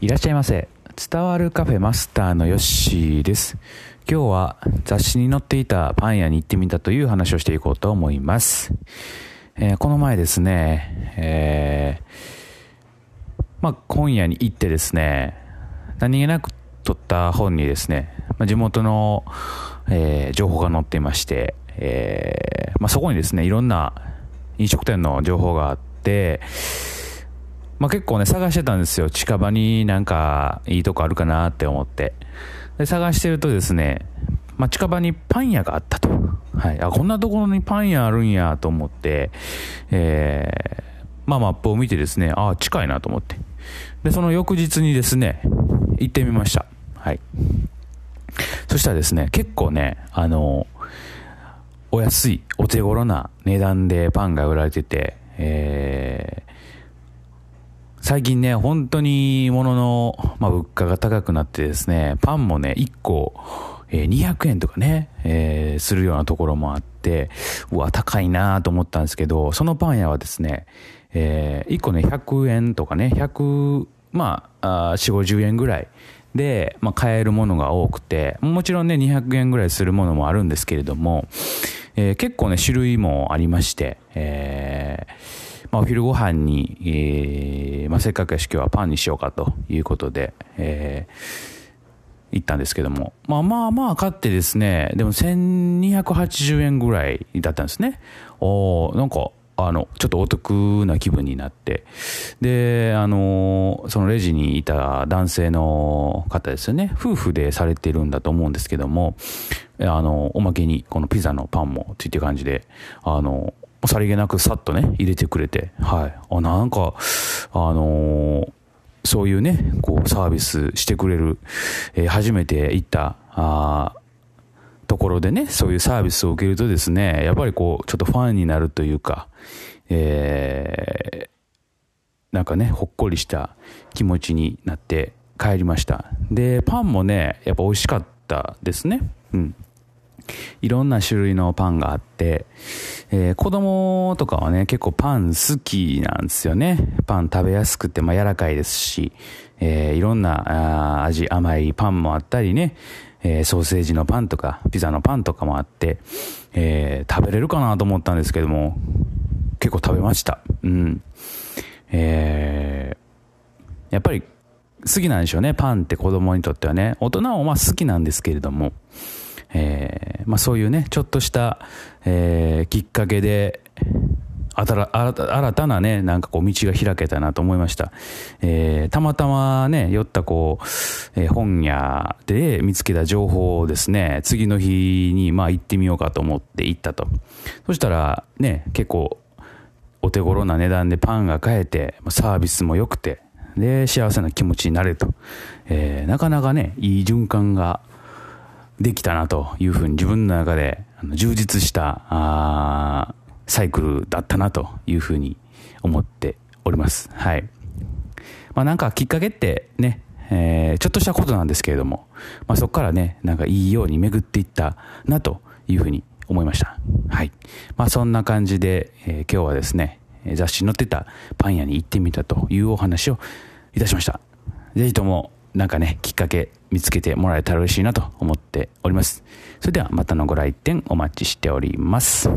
いらっしゃいませ。伝わるカフェマスターのヨッシーです。今日は雑誌に載っていたパン屋に行ってみたという話をしていこうと思います。えーこの前ですね、えーまあ、今夜に行ってですね、何気なく撮った本にですね、まあ、地元の、えー情報が載っていまして、えまあ、そこにですね、いろんな飲食店の情報があって、まあ、結構ね、探してたんですよ。近場になんかいいとこあるかなって思って。で、探してるとですね、まあ、近場にパン屋があったと。はい。あ、こんなところにパン屋あるんやと思って、えー、まあ、マップを見てですね、あ、近いなと思って。で、その翌日にですね、行ってみました。はい。そしたらですね、結構ね、あの、お安い、お手頃な値段でパンが売られてて、えー最近ね、本当に物の、まあ、物価が高くなってですね、パンもね、1個、えー200円とかね、えーするようなところもあって、うわ、高いなと思ったんですけど、そのパン屋はですね、え1個ね、100円とかね、100、まあ、あ4、50円ぐらいで、まあ、買えるものが多くて、もちろんね、200円ぐらいするものもあるんですけれども、えー結構ね、種類もありまして、えーまあ、お昼ご飯に、えーまあ、せっかくやし今日はパンにしようかということで、えー行ったんですけども、まあまあまあ買ってですね、でも1280円ぐらいだったんですね。おなんか、あの、ちょっとお得な気分になって。で、あの、そのレジにいた男性の方ですよね。夫婦でされてるんだと思うんですけども、あの、おまけにこのピザのパンもついてる感じで、あの、さりげなくさっとね、入れてくれて、はい。あ、なんか、あのーそういうね、こう、サービスしてくれる、えー初めて行った、あところでね、そういうサービスを受けるとですね、やっぱりこう、ちょっとファンになるというか、えーなんかね、ほっこりした気持ちになって帰りました。で、パンもね、やっぱ美味しかったですね。うん。いろんな種類のパンがあって、えー子供とかはね、結構パン好きなんですよね。パン食べやすくて、まあ、柔らかいですし、えーいろんな味、甘いパンもあったりね、えーソーセージのパンとか、ピザのパンとかもあって、えー食べれるかなと思ったんですけども、結構食べました。うん。えーやっぱり好きなんでしょうね。パンって子供にとってはね。大人もまあ好きなんですけれども、えまあそういうね、ちょっとした、えーきっかけで、新た新たなね、なんかこう道が開けたなと思いました。えーたまたまね、寄ったこう、えー本屋で見つけた情報をですね、次の日にまあ行ってみようかと思って行ったと。そしたらね、結構お手頃な値段でパンが買えて、サービスも良くて、で、幸せな気持ちになれると。えーなかなかね、いい循環ができたなというふうに自分の中で充実したあサイクルだったなというふうに思っております。はい。まあなんかきっかけってね、えーちょっとしたことなんですけれども、まあそこからね、なんかいいように巡っていったなというふうに思いました。はい。まあそんな感じで、えー今日はですね、雑誌に載ってたパン屋に行ってみたというお話をいたしました。ぜひともなんかね、きっかけ見つけてもらえたら嬉しいなと思っております。それではまたのご来店お待ちしております。